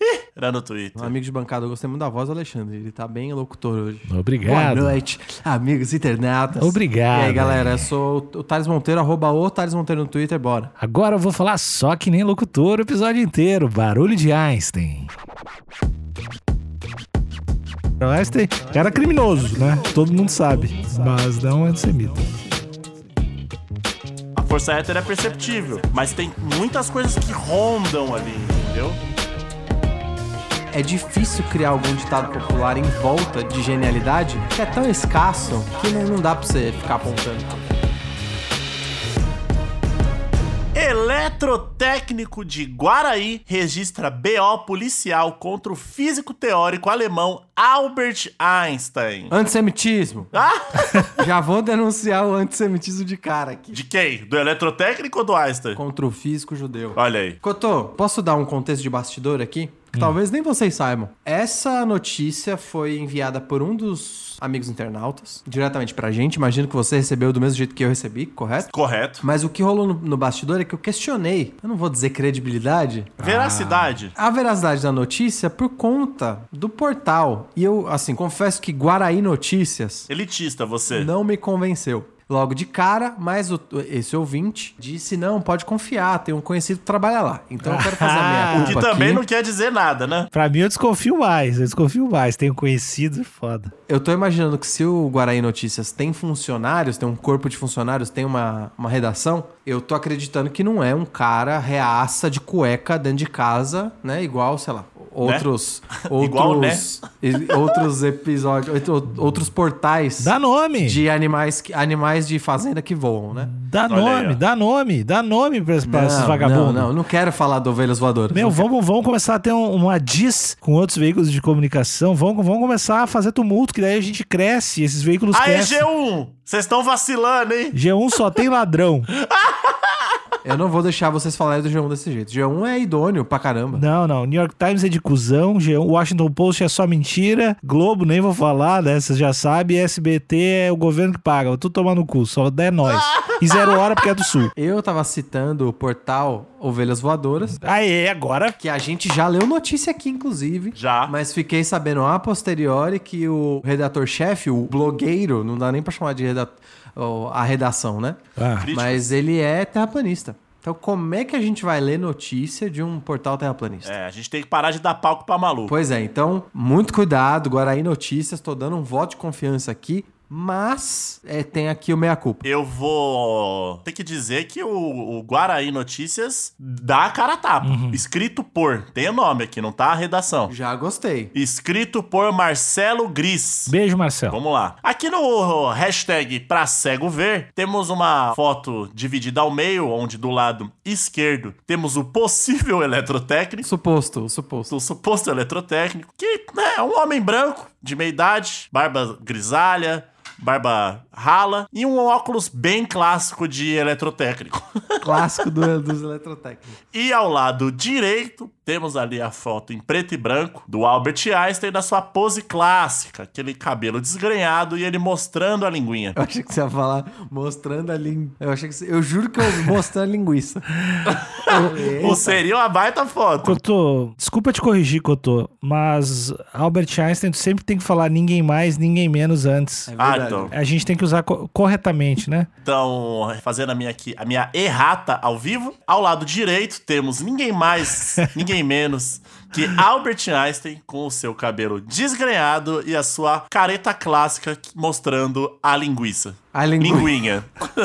no Twitter. Um amigo de bancada, eu gostei muito da voz do Alexandre. Ele tá bem locutor hoje. Obrigado. Boa noite, amigos internautas. Obrigado. E aí, galera, eu sou o Thales Monteiro, arroba o Thales Monteiro no Twitter, bora. Agora eu vou falar só que nem locutor o episódio inteiro. Barulho de Einstein. O Einstein era criminoso, né? Todo mundo sabe. Mas não é antissemita. A força hétero é perceptível, mas tem muitas coisas que rondam ali, entendeu? É difícil criar algum ditado popular em volta de genialidade que é tão escasso que não, dá pra você ficar apontando. Eletrotécnico de Guaraí registra BO policial contra o físico teórico alemão Albert Einstein. Antissemitismo. Ah! Já vou denunciar o antissemitismo de cara aqui. De quem? Do eletrotécnico ou do Einstein? Contra o físico judeu. Olha aí. Cotô, posso dar um contexto de bastidor aqui? Que talvez nem vocês saibam. Essa notícia foi enviada por um dos amigos internautas, diretamente pra gente. Imagino que você recebeu do mesmo jeito que eu recebi, correto? Correto. Mas o que rolou no, no bastidor é que eu questionei, eu não vou dizer credibilidade, Veracidade. a veracidade da notícia por conta do portal. E eu, assim, confesso que Guaraí Notícias Elitista você. não me convenceu. Logo de cara, mas o- esse ouvinte disse: não, pode confiar, tem um conhecido que trabalha lá. Então eu quero fazer a minha Que culpa também aqui. não quer dizer nada, né? Pra mim eu desconfio mais, eu desconfio mais. Tenho conhecido, foda. Eu tô imaginando que se o Guaraí Notícias tem funcionários, tem um corpo de funcionários, tem uma, uma redação, eu tô acreditando que não é um cara reaça de cueca dentro de casa, né? Igual, sei lá, outros. outros Igual, né? Outros episódios, outro- outros portais Dá nome. de animais, que- animais de fazenda que voam, né? Dá Olha aí, nome, ó. dá nome, dá nome pra, pra esses Não, vagabundos. Não, não, não quero falar de ovelhas voadoras. Meu, vamos, vamos começar a ter um- uma diz com outros veículos de comunicação. Vamos, vamos começar a fazer tumulto, que daí a gente cresce, esses veículos Aê, crescem. G1! Vocês estão vacilando, hein? G1 só tem ladrão. Eu não vou deixar vocês falarem do G1 desse jeito. G1 é idôneo pra caramba. Não, não. New York Times é de cuzão, G1, Washington Post é só mentira, Globo nem vou falar, né? Vocês já sabem, SBT é o governo que paga. Tudo tomar no cu, só é nós. E zero hora porque é do sul. Eu tava citando o portal Ovelhas Voadoras, Aê, agora. que a gente já leu notícia aqui, inclusive. Já. Mas fiquei sabendo a posteriori que o redator-chefe, o blogueiro, não dá nem pra chamar de reda- ó, a redação, né? Ah. Mas ele é terraplanista. Então, como é que a gente vai ler notícia de um portal terraplanista? É, a gente tem que parar de dar palco pra maluco. Pois é, então, muito cuidado. Guaraí Notícias, tô dando um voto de confiança aqui, mas é, tem aqui o meia-culpa. Eu vou ter que dizer que o, o Guaraí Notícias dá a cara a tapa. Escrito por. Tem o nome aqui, não tá a redação. Já gostei. Escrito por Marcelo Gris. Beijo, Marcelo. Vamos lá. Aqui no hashtag pra cego ver, temos uma foto dividida ao meio, onde do lado esquerdo temos o possível eletrotécnico. Suposto, suposto. O suposto eletrotécnico, que né, é um homem branco, de meia idade, barba grisalha, barba rala e um óculos bem clássico de eletrotécnico. Clássico do- dos eletrotécnicos. E ao lado direito, temos ali a foto em preto e branco do Albert Einstein na sua pose clássica, aquele cabelo desgrenhado e ele mostrando a linguinha. Eu achei que você ia falar mostrando a linguiça. Eu achei que você... Eu juro que eu mostrando a linguiça. Ou seria uma baita foto. Cotô, desculpa te corrigir, Cotô, mas Albert Einstein tu sempre tem que falar ninguém mais, ninguém menos antes. É Ah, verdade. então. A gente tem que usar co- corretamente, né? Então, fazendo a minha aqui, a minha ao vivo. Ao lado direito temos ninguém mais, ninguém menos que Albert Einstein com o seu cabelo desgrenhado e a sua careta clássica mostrando a linguiça. A lingu... Linguinha.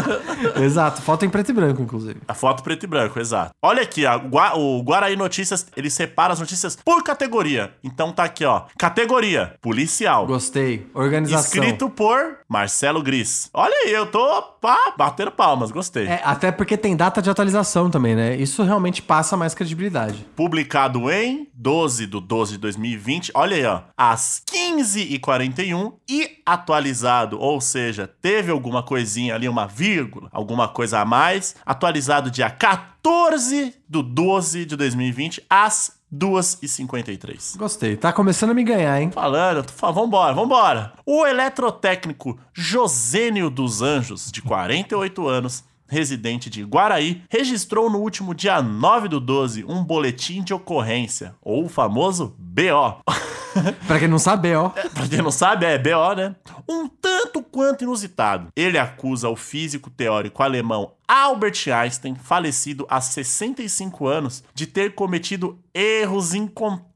Exato, foto em preto e branco, inclusive. A foto preto e branco, exato. Olha aqui, Gua- o Guaraí Notícias, ele separa as notícias por categoria. Então tá aqui, ó. Categoria: policial. Gostei. Organização. Escrito por Marcelo Gris. Olha aí, eu tô pá, batendo palmas, gostei. É, até porque tem data de atualização também, né? Isso realmente passa mais credibilidade. Publicado em 12 do 12 de 2020, olha aí, ó, às 15h41 e atualizado, ou seja, teve alguma coisinha ali, uma vírgula, alguma coisa a mais, atualizado dia 14 do 12 de 2020 às 2h53. Gostei. Tá começando a me ganhar, hein? Falando, tu fala, vambora, vambora. O eletrotécnico Josênio dos Anjos, de 48 anos, residente de Guaraí, registrou no último dia 9 do 12 um boletim de ocorrência, ou o famoso BO. Pra quem não sabe, ó. pra quem não sabe, é BO, né? Um tanto quanto inusitado. Ele acusa o físico teórico alemão Albert Einstein, falecido há 65 anos, de ter cometido erros incontáveis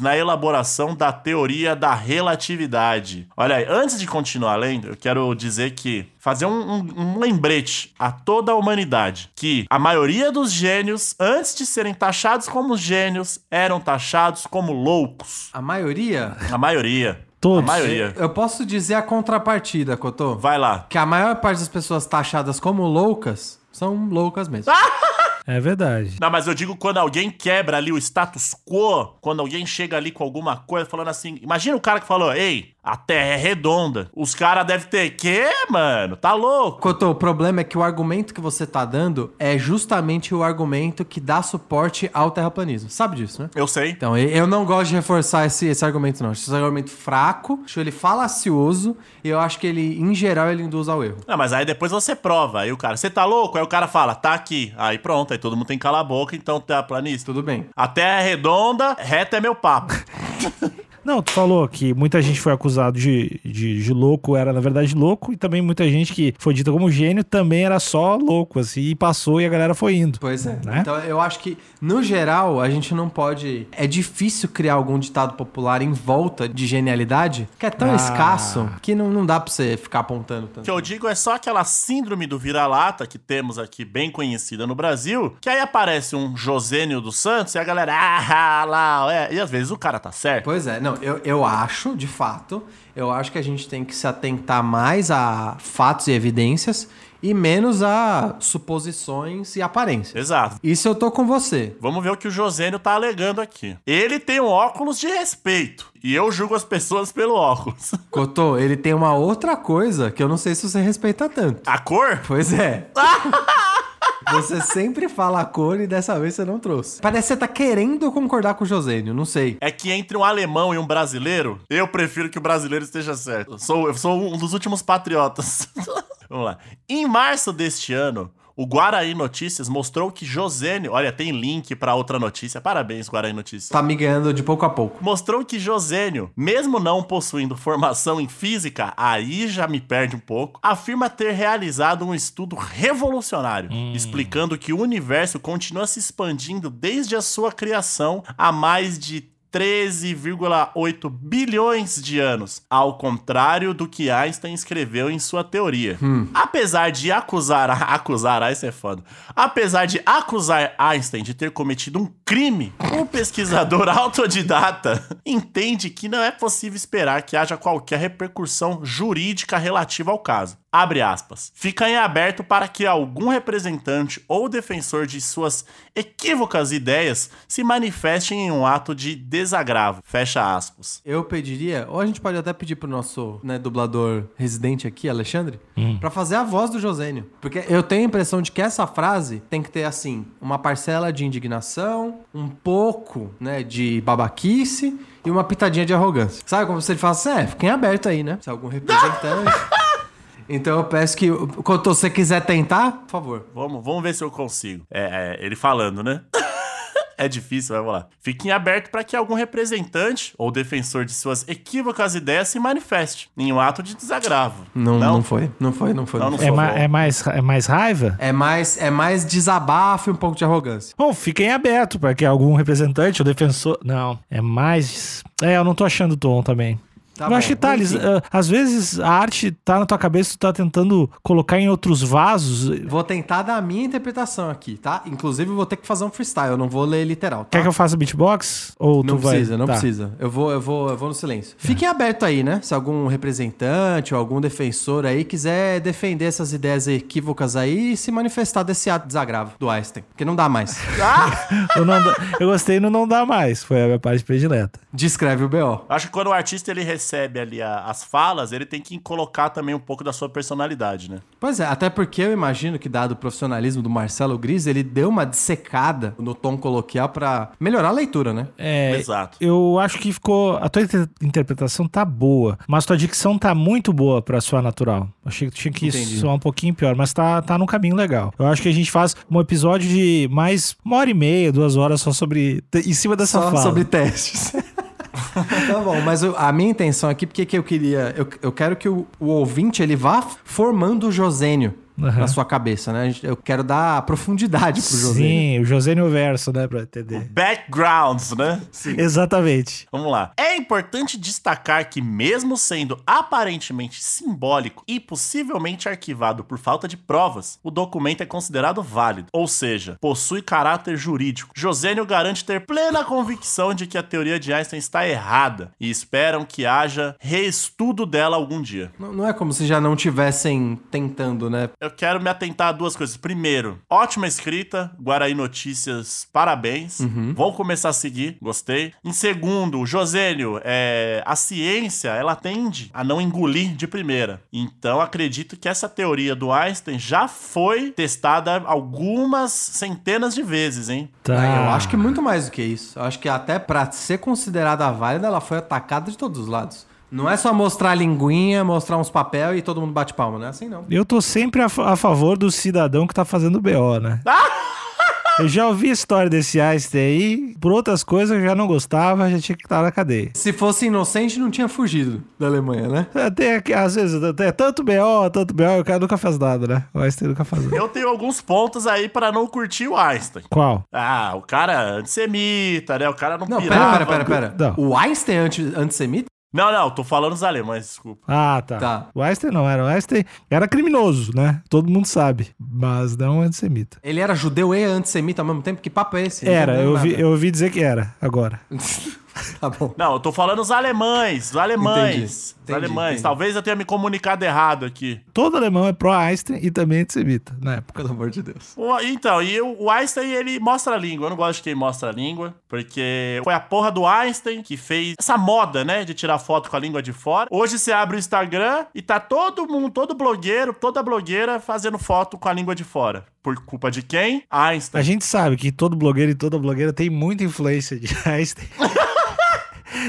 na elaboração da teoria da relatividade. Olha aí, antes de continuar lendo, eu quero dizer que fazer um, um, um lembrete a toda a humanidade que a maioria dos gênios, antes de serem taxados como gênios, eram taxados como loucos. A maioria. A maioria. Todos. A maioria. Eu posso dizer a contrapartida, Cotô. Vai lá. Que a maior parte das pessoas taxadas como loucas são loucas mesmo. É verdade. Não, mas eu digo quando alguém quebra ali o status quo, quando alguém chega ali com alguma coisa falando assim. Imagina o cara que falou: Ei, a terra é redonda. Os caras devem ter. Quê, mano? Tá louco? Cotô, o problema é que o argumento que você tá dando é justamente o argumento que dá suporte ao terraplanismo. Sabe disso, né? Eu sei. Então, eu não gosto de reforçar esse, esse argumento, não. Acho esse argumento fraco, acho ele falacioso e eu acho que ele, em geral, ele induz ao erro. Não, mas aí depois você prova. Aí o cara, você tá louco? Aí o cara fala, tá aqui. Aí pronto, todo mundo tem que calar a boca, então terraplanista. Tudo bem. A terra é redonda, reta é meu papo. Não, tu falou que muita gente foi acusado de, de, de louco, era na verdade louco, e também muita gente que foi dita como gênio também era só louco, assim, e passou e a galera foi indo. Pois é. Né? Então eu acho que, no geral, a gente não pode. É difícil criar algum ditado popular em volta de genialidade, que é tão Ah. escasso que não, não dá pra você ficar apontando O tanto. que eu digo é só aquela síndrome do vira-lata que temos aqui bem conhecida no Brasil, que aí aparece um Josênio dos Santos e a galera, ah, lá, é. E às vezes o cara tá certo. Pois é, não, eu, eu acho, de fato, eu acho que a gente tem que se atentar mais a fatos e evidências e menos a suposições e aparências. Exato. Isso eu tô com você. Vamos ver o que o Josênio tá alegando aqui. Ele tem um óculos de respeito. E eu julgo as pessoas pelo óculos. Cotô, ele tem uma outra coisa que eu não sei se você respeita tanto. A cor? Pois é. Você sempre fala a cor e dessa vez você não trouxe. Parece que você tá querendo concordar com o Josênio, não sei. É que entre um alemão e um brasileiro, eu prefiro que o brasileiro esteja certo. Eu sou, eu sou um dos últimos patriotas. Vamos lá. Em março deste ano, o Guaraí Notícias mostrou que Josênio. Olha, tem link pra outra notícia. Parabéns, Guaraí Notícias. Tá me ganhando de pouco a pouco. Mostrou que Josênio, mesmo não possuindo formação em física, aí já me perde um pouco, afirma ter realizado um estudo revolucionário, explicando que o universo continua se expandindo desde a sua criação há mais de 13,8 bilhões de anos, ao contrário do que Einstein escreveu em sua teoria. Apesar de acusar acusar Einstein é foda. Apesar de acusar Einstein de ter cometido um crime, o pesquisador autodidata entende que não é possível esperar que haja qualquer repercussão jurídica relativa ao caso. Abre aspas. Fica em aberto para que algum representante ou defensor de suas equívocas ideias se manifeste em um ato de desagravo. Fecha aspas. Eu pediria, ou a gente pode até pedir pro nosso né, dublador residente aqui, Alexandre, pra fazer a voz do Josênio. Porque eu tenho a impressão de que essa frase tem que ter, assim, uma parcela de indignação, um pouco, né, de babaquice e uma pitadinha de arrogância. Sabe como se ele fala assim, é, fiquem aberto aí, né? Se algum representante... Então eu peço que, quando você quiser tentar, por favor. Vamos, vamos ver se eu consigo. É, é, ele falando, né? É difícil, vamos lá. Fiquem aberto para que algum representante ou defensor de suas equívocas ideias se manifeste em um ato de desagravo. Não, não, foi, não foi, não foi. Não, não não foi. É, ma- é mais, é mais raiva? É mais, é mais desabafo e um pouco de arrogância. Bom, fiquem abertos para que algum representante ou defensor. Não, é mais. É, eu não tô achando o tom também. Tá eu bom, acho que tá, eles, ah, às vezes a arte tá na tua cabeça, tu tá tentando colocar em outros vasos. Vou tentar dar a minha interpretação aqui, tá? Inclusive, eu vou ter que fazer um freestyle, eu não vou ler literal, tá? Quer que eu faça beatbox? Ou Não tu vai? precisa, não Tá. precisa. Eu vou, eu vou, eu vou no silêncio. Fiquem abertos aí, né? Se algum representante ou algum defensor aí quiser defender essas ideias equívocas aí e se manifestar desse ato desagravo do Einstein. Porque não dá mais. Eu, não eu gostei no Não Dá Mais, foi a minha parte predileta. Descreve o BO. Acho que quando o artista ele recebe ali a- as falas, ele tem que colocar também um pouco da sua personalidade, né? Pois é, até porque eu imagino que, dado o profissionalismo do Marcelo Gris, ele deu uma dissecada no tom coloquial pra melhorar a leitura, né? É, Exato. Eu acho que ficou. A tua inter- interpretação tá boa, mas tua dicção tá muito boa pra soar natural. Achei que tu tinha que Entendi. soar um pouquinho pior, mas tá, tá num caminho legal. Eu acho que a gente faz um episódio de mais uma hora e meia, duas horas só sobre. em cima dessa Só fala. sobre testes. tá bom, mas a minha intenção aqui, porque que eu queria. Eu, eu quero que o, o ouvinte ele vá formando o Josênio Aham. na sua cabeça, né? Eu quero dar profundidade pro Josênio. Sim, o Josênio Verso, né, pra entender. Backgrounds, né? Exatamente. Vamos lá. É importante destacar que, mesmo sendo aparentemente simbólico e possivelmente arquivado por falta de provas, o documento é considerado válido, ou seja, possui caráter jurídico. Josênio garante ter plena convicção de que a teoria de Einstein está errada e esperam que haja reestudo dela algum dia. Não, não é como se já não tivessem tentando, né? Eu quero me atentar a duas coisas. Primeiro, ótima escrita, Guaraí Notícias, parabéns. Vão começar a seguir, gostei. Em segundo, Josênio, é, a ciência, ela tende a não engolir de primeira. Então, acredito que essa teoria do Einstein já foi testada algumas centenas de vezes, hein? Tá. Ah, Eu acho que muito mais do que isso. Eu acho que até pra ser considerada válida, ela foi atacada de todos os lados. Não é só mostrar a linguinha, mostrar uns papel e todo mundo bate palma, não é assim não. Eu tô sempre a, a favor do cidadão que tá fazendo BO, né? Eu já ouvi a história desse Einstein aí, por outras coisas eu já não gostava, já tinha que estar na cadeia. Se fosse inocente, não tinha fugido da Alemanha, né? Até que, às vezes, até tanto BO, tanto BO, o cara nunca faz nada, né? O Einstein nunca faz nada. Eu tenho alguns pontos aí pra não curtir o Einstein. Qual? Ah, o cara é antissemita, né? O cara não Não, pirava. pera, pera, pera, pera. Não. O Einstein é anti- antissemita? Não, não, tô falando os alemães, desculpa. Ah, tá. Tá. O Einstein não era. O Einstein era criminoso, né? Todo mundo sabe. Mas não antissemita. Ele era judeu e antissemita ao mesmo tempo? Que papo é esse? Era, eu ouvi, eu ouvi dizer que era, agora. tá bom. Não, eu tô falando os alemães, os alemães. Entendi, Os entendi, alemães. entendi. Talvez eu tenha me comunicado errado aqui. Todo alemão é pró-Einstein e também antissemita, na época. Pelo amor de Deus. O- Então, e o o Einstein, ele mostra a língua. Eu não gosto de quem mostra a língua, porque foi a porra do Einstein que fez essa moda, né, de tirar foto com a língua de fora. Hoje você abre o Instagram e tá todo mundo, todo blogueiro, toda blogueira fazendo foto com a língua de fora. Por culpa de quem? A Einstein. gente sabe que todo blogueiro e toda blogueira tem muita influência de Einstein.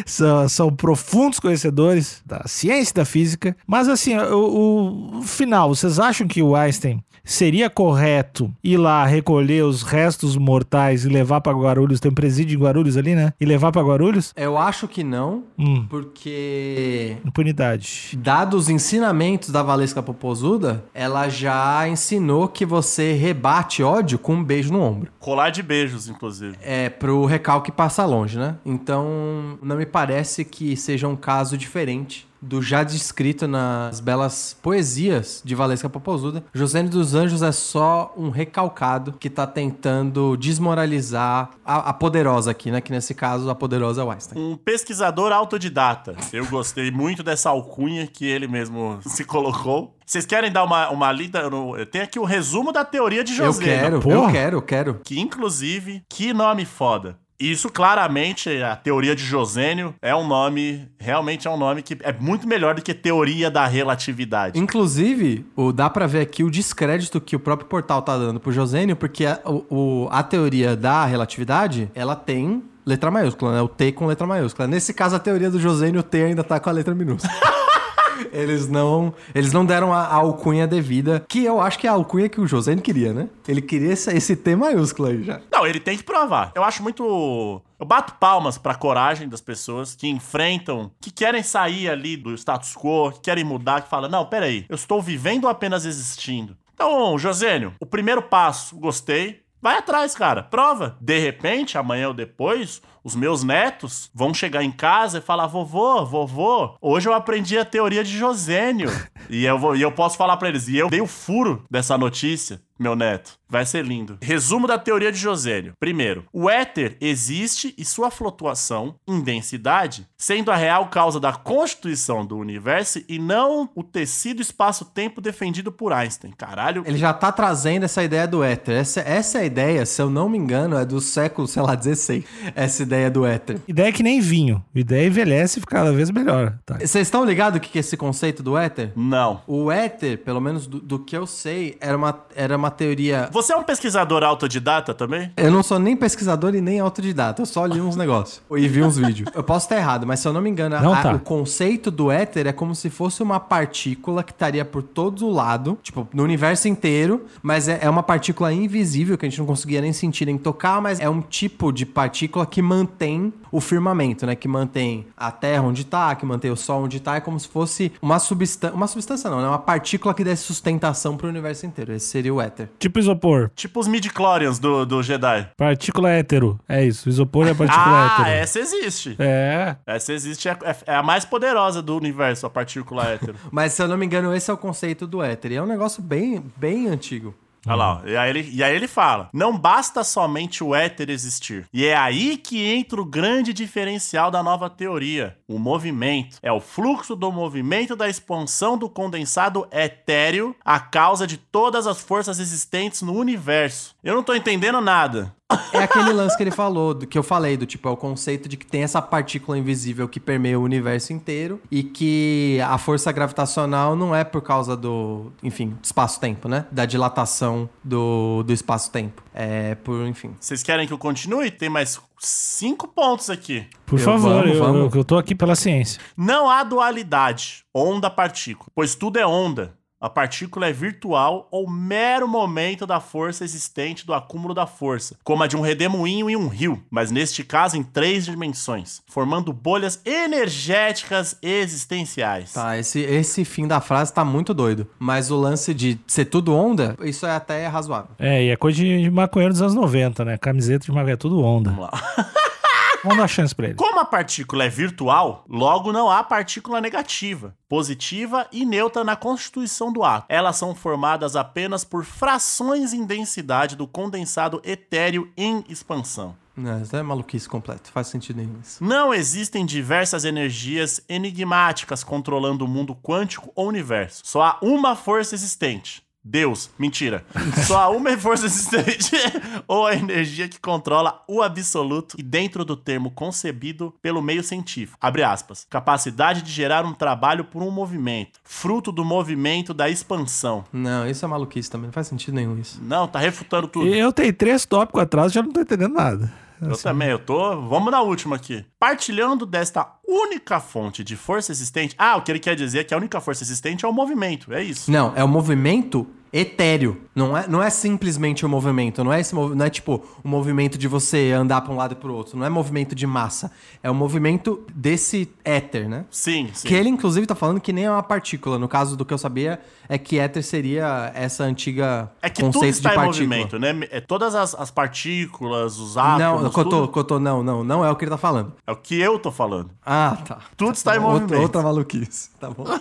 São, são profundos conhecedores da ciência e da física. Mas assim, o, o final, vocês acham que o Einstein seria correto ir lá recolher os restos mortais e levar pra Guarulhos? Tem um presídio em Guarulhos ali, né? E levar pra Guarulhos? Eu acho que não, Hum, porque impunidade. Dados os ensinamentos da Valesca Popozuda, ela já ensinou que você rebate ódio com um beijo no ombro. Colar de beijos, inclusive. É pro recalque passar longe, né? Então, não me parece que seja um caso diferente do já descrito nas belas poesias de Valesca Popozuda. José dos Anjos é só um recalcado que tá tentando desmoralizar a, a poderosa aqui, né? Que nesse caso a poderosa é o Einstein. Um pesquisador autodidata. Eu gostei muito dessa alcunha que ele mesmo se colocou. Vocês querem dar uma, uma lida? Eu eu tenho aqui o resumo da teoria de Eu José. quero, eu quero, eu quero. Que, inclusive, que nome foda. Isso, claramente, a teoria de Josênio é um nome, realmente é um nome que é muito melhor do que teoria da relatividade. Inclusive, o, dá pra ver aqui o descrédito que o próprio portal tá dando pro Josênio, porque a, o- a teoria da relatividade, ela tem letra maiúscula, né? O T com letra maiúscula. Nesse caso, a teoria do Josênio, o T ainda tá com a letra minúscula. Eles não, eles não deram a, a alcunha devida, que eu acho que é a alcunha que o Josênio queria, né? Ele queria esse, esse T maiúsculo aí já. Não, ele tem que provar. Eu acho muito. Eu bato palmas pra coragem das pessoas que enfrentam, que querem sair ali do status quo, que querem mudar, que falam: não, peraí, eu estou vivendo ou apenas existindo? Então, Josênio, o primeiro passo, gostei. Vai atrás, cara. Prova. De repente, amanhã ou depois, os meus netos vão chegar em casa e falar: vovô, vovô, hoje eu aprendi a teoria de Josênio. e, eu vou, e eu posso falar pra eles. E eu dei o furo dessa notícia, meu neto. Vai ser lindo. Resumo da teoria de Josênio. Primeiro, o éter existe e sua flutuação em densidade, sendo a real causa da constituição do universo e não o tecido espaço-tempo defendido por Einstein. Caralho. Ele já tá trazendo essa ideia do éter. Essa, essa ideia, se eu não me engano, é do século, sei lá, 16. Essa ideia do éter. Ideia que nem vinho. Ideia envelhece e fica cada vez melhor. Tá. Vocês estão ligados o que que é esse conceito do éter? Não. O éter, pelo menos do, do que eu sei, era uma, era uma teoria. Você é um pesquisador autodidata também? Eu não sou nem pesquisador e nem autodidata, eu só li uns negócios e vi uns vídeos. Eu posso estar errado, mas se eu não me engano, Não a- tá. o conceito do éter é como se fosse uma partícula que estaria por todo lado, tipo, no universo inteiro, mas é, é uma partícula invisível que a gente não conseguia nem sentir nem tocar, mas é um tipo de partícula que mantém o firmamento, né? Que mantém a Terra onde tá, que mantém o Sol onde tá, é como se fosse uma substância. Uma substância não, né? Uma partícula que desse sustentação pro universo inteiro. Esse seria o éter. Tipo isopor. Tipo os midi-chlorians do, do Jedi. Partícula hétero. É isso. Isopor é partícula Ah, hétero. essa existe. É. Essa existe, é, é- é a mais poderosa do universo, a partícula hétero. Mas se eu não me engano, esse é o conceito do éter. E é um negócio bem, bem antigo. Olha lá, e aí, ele, e aí ele fala: não basta somente o éter existir. E é aí que entra o grande diferencial da nova teoria: o movimento. É o fluxo do movimento da expansão do condensado etéreo, a causa de todas as forças existentes no universo. Eu não tô entendendo nada. É aquele lance que ele falou, do que eu falei, do tipo, é o conceito de que tem essa partícula invisível que permeia o universo inteiro e que a força gravitacional não é por causa do, enfim, do espaço-tempo, né? Da dilatação do, do espaço-tempo. É por, enfim. Vocês querem que eu continue? Tem mais cinco pontos aqui. Por Eu- favor, vamos, eu, vamos. eu- eu tô aqui pela ciência. Não há dualidade onda-partícula, pois tudo é onda. A partícula é virtual ou mero momento da força existente do acúmulo da força, como a de um redemoinho em um rio, mas neste caso em três dimensões, formando bolhas energéticas existenciais. Tá, esse, esse fim da frase tá muito doido. Mas o lance de ser tudo onda, isso é até razoável. É, e é coisa de, de maconheiro dos anos 90, né? Camiseta de maconheiro, é tudo onda. Vamos lá. Vamos dar chance pra ele. Como a partícula é virtual, logo não há partícula negativa, positiva e neutra na constituição do átomo. Elas são formadas apenas por frações em densidade do condensado etéreo em expansão. Não, isso é maluquice completo. Faz sentido nenhum isso. Não existem diversas energias enigmáticas controlando o mundo quântico ou universo. Só há uma força existente. Deus. Mentira. Só há uma força existente ou a energia que controla o absoluto e dentro do termo concebido pelo meio científico. Abre aspas. Capacidade de gerar um trabalho por um movimento. Fruto do movimento da expansão. Não, isso é maluquice também. Não faz sentido nenhum isso. Não, tá refutando tudo. Eu tenho três tópicos atrás, já não tô entendendo nada. Eu também, eu tô. Vamos na última aqui. Partilhando desta única fonte de força existente. Ah, o que ele quer dizer é que a única força existente é o movimento. É isso. Não, é o movimento etéreo. Não é, não é simplesmente o movimento. Não é, esse, não é tipo o movimento de você andar pra um lado e pro outro. Não é movimento de massa. É o movimento desse éter, né? Sim, sim. Que ele, inclusive, tá falando que nem é uma partícula. No caso do que eu sabia, é que éter seria essa antiga É que tudo conceito está de em partícula. movimento, né? É todas as, as partículas, os átomos. Não, Cotô, tudo- Cotô, não, não. Não é o que ele tá falando. É o que eu tô falando. Ah, tá. Tudo está em Outra- movimento. Outra maluquice, tá bom.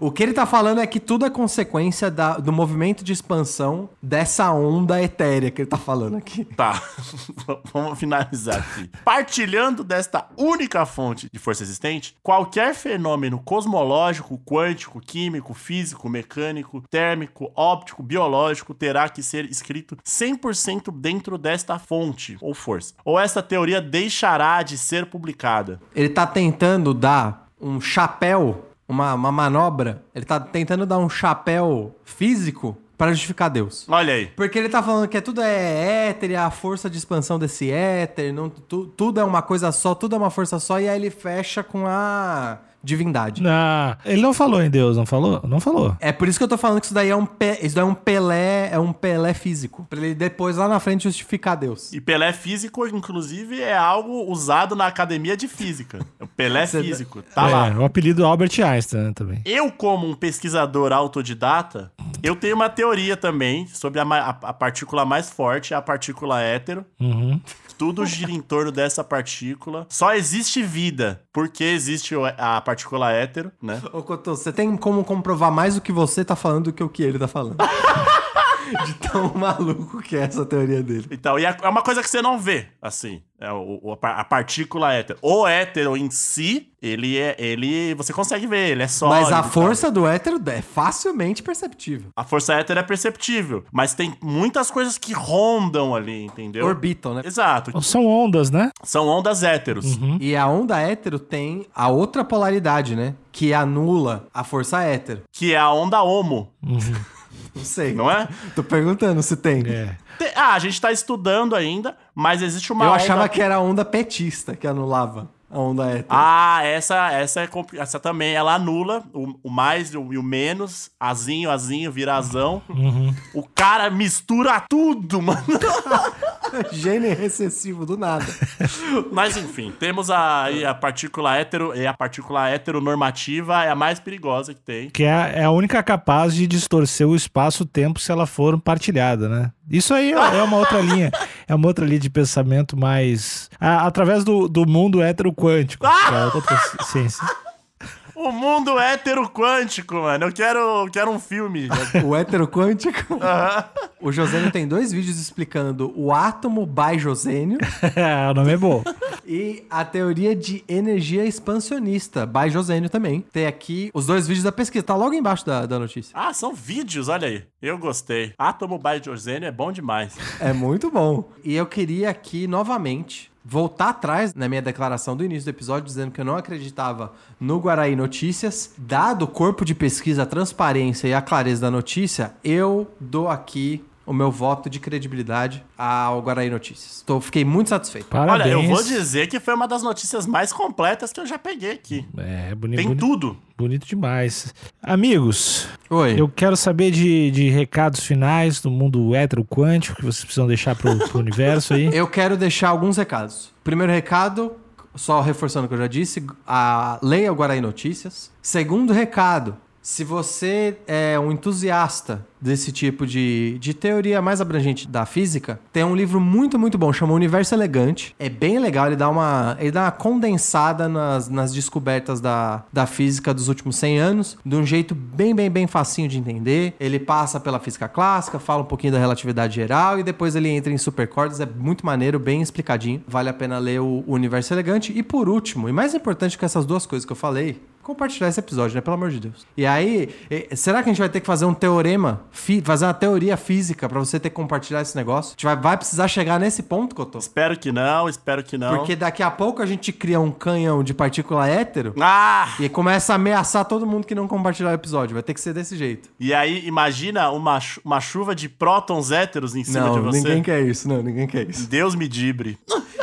O que ele tá falando é que tudo é consequência da- do movimento de expansão dessa onda etérea que ele tá falando aqui. Tá, vamos finalizar aqui. Partilhando desta única fonte de força existente, qualquer fenômeno cosmológico, quântico, químico, físico, mecânico, térmico, óptico, biológico terá que ser escrito 100% dentro desta fonte ou força. Ou esta teoria deixará de ser publicada. Ele tá tentando dar um chapéu, uma, uma manobra, ele tá tentando dar um chapéu físico para justificar Deus. Olha aí. Porque ele tá falando que tudo é éter, e a força de expansão desse éter, não, tu- tudo é uma coisa só, tudo é uma força só, e aí ele fecha com a divindade. Não, ele não falou em Deus, não falou? Não falou. É por isso que eu tô falando que isso daí é um, pe- isso daí é um Pelé, é um Pelé físico. Pra ele depois lá na frente justificar Deus. E Pelé físico, inclusive, é algo usado na academia de física. O Pelé Você- físico. Tá é, lá. o apelido Albert Einstein né, também. Eu, como um pesquisador autodidata, Eu tenho uma teoria também sobre a, a- a partícula mais forte, a partícula hétero. Uhum. Tudo gira em torno dessa partícula. Só existe vida porque existe o- a partícula hétero, né? Ô, Cotô, você tem como comprovar mais o que você tá falando do que o que ele tá falando. De tão maluco que é essa teoria dele. Então, e é é uma coisa que você não vê, assim. É a par- a partícula hétero. O hétero em si, ele é. Ele. Você consegue ver, ele é sólido. Mas a força do hétero é facilmente perceptível. A força hétero é perceptível. Mas tem muitas coisas que rondam ali, entendeu? Orbitam, né? Exato. São ondas, né? São ondas héteros. E a onda hétero tem a outra polaridade, né? Que anula a força hétero. Que é a onda homo, Não sei. não é? Tô perguntando se tem. É. Te- Ah, a gente tá estudando ainda, mas existe uma Eu onda... achava que era a onda petista que anulava a onda hétero. Ah, essa, essa é compli- essa também. Ela anula o, o mais e o, e o menos. Azinho, azinho, vira azão. O cara mistura tudo, mano. Gênio recessivo do nada. Mas enfim, temos a, aí a partícula hétero. E a partícula heteronormativa é a mais perigosa que tem. Que é, é a única capaz de distorcer o espaço-tempo se ela for partilhada, né? Isso aí é é uma outra linha. É uma outra linha de pensamento mais. a- através do, do mundo hétero-quântico. que é outra ci- ciência. O mundo hétero quântico, mano. Eu quero, eu quero um filme. O hétero quântico. O Josênio tem dois vídeos explicando o átomo by-josênio o nome é bom. e a teoria de energia expansionista by-josênio também. Tem aqui os dois vídeos da pesquisa. Tá logo embaixo da, da notícia. Ah, são vídeos, olha aí. Eu gostei. Átomo by Josênio é bom demais. É muito bom. E eu queria aqui, novamente, voltar atrás na minha declaração do início do episódio, dizendo que eu não acreditava no Guaraí Notícias. Dado o corpo de pesquisa, a transparência e a clareza da notícia, eu dou aqui o meu voto de credibilidade ao Guaraí Notícias. Tô, fiquei muito satisfeito. Parabéns. Olha, eu vou dizer que foi uma das notícias mais completas que eu já peguei aqui. É, bonito, Tem bonito, tudo. bonito demais. Amigos, Oi. eu quero saber de, de recados finais do mundo hétero-quântico que vocês precisam deixar pro, pro universo aí. Eu quero deixar alguns recados. Primeiro recado, só reforçando o que eu já disse, a leia o Guaraí Notícias. Segundo recado, se você é um entusiasta desse tipo de, de teoria mais abrangente da física, tem um livro muito, muito bom, chama Universo Elegante. É bem legal, ele dá uma, ele dá uma condensada nas, nas descobertas da, da física dos últimos 100 anos, de um jeito bem, bem, bem facinho de entender. Ele passa pela física clássica, fala um pouquinho da relatividade geral e depois ele entra em supercordas. É muito maneiro, bem explicadinho. Vale a pena ler o, o Universo Elegante. E por último, e mais importante que essas duas coisas que eu falei, compartilhar esse episódio, né? Pelo amor de Deus. E aí, será que a gente vai ter que fazer um teorema, fazer uma teoria física pra você ter que compartilhar esse negócio? A gente vai, vai precisar chegar nesse ponto, Cotô? Espero que não, espero que não. Porque daqui a pouco a gente cria um canhão de partícula hétero Ah! e começa a ameaçar todo mundo que não compartilhar o episódio. Vai ter que ser desse jeito. E aí, imagina uma, uma chuva de prótons héteros em cima não, de você. ninguém quer isso. Não, ninguém quer isso. Deus me dibre.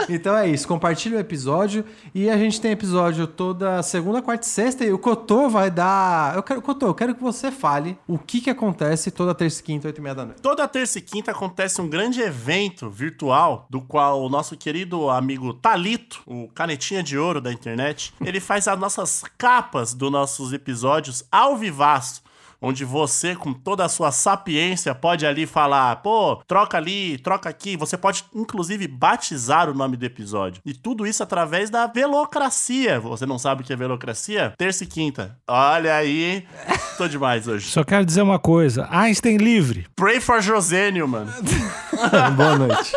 Então é isso. Compartilha o episódio. E a gente tem episódio toda segunda, quarta e o Cotô vai dar... Eu quero, Cotô, eu quero que você fale o que que acontece toda terça e quinta, oito e meia da noite. Toda terça e quinta acontece um grande evento virtual do qual o nosso querido amigo Talito, o canetinha de ouro da internet, ele faz as nossas capas dos nossos episódios ao vivaço. Onde você, com toda a sua sapiência, pode ali falar, pô, troca ali, troca aqui. Você pode, inclusive, batizar o nome do episódio. E tudo isso através da velocracia. Você não sabe o que é velocracia? Terça e quinta. Olha aí. Tô demais hoje. Só quero dizer uma coisa: Einstein livre. Pray for Josênio, mano. Boa noite.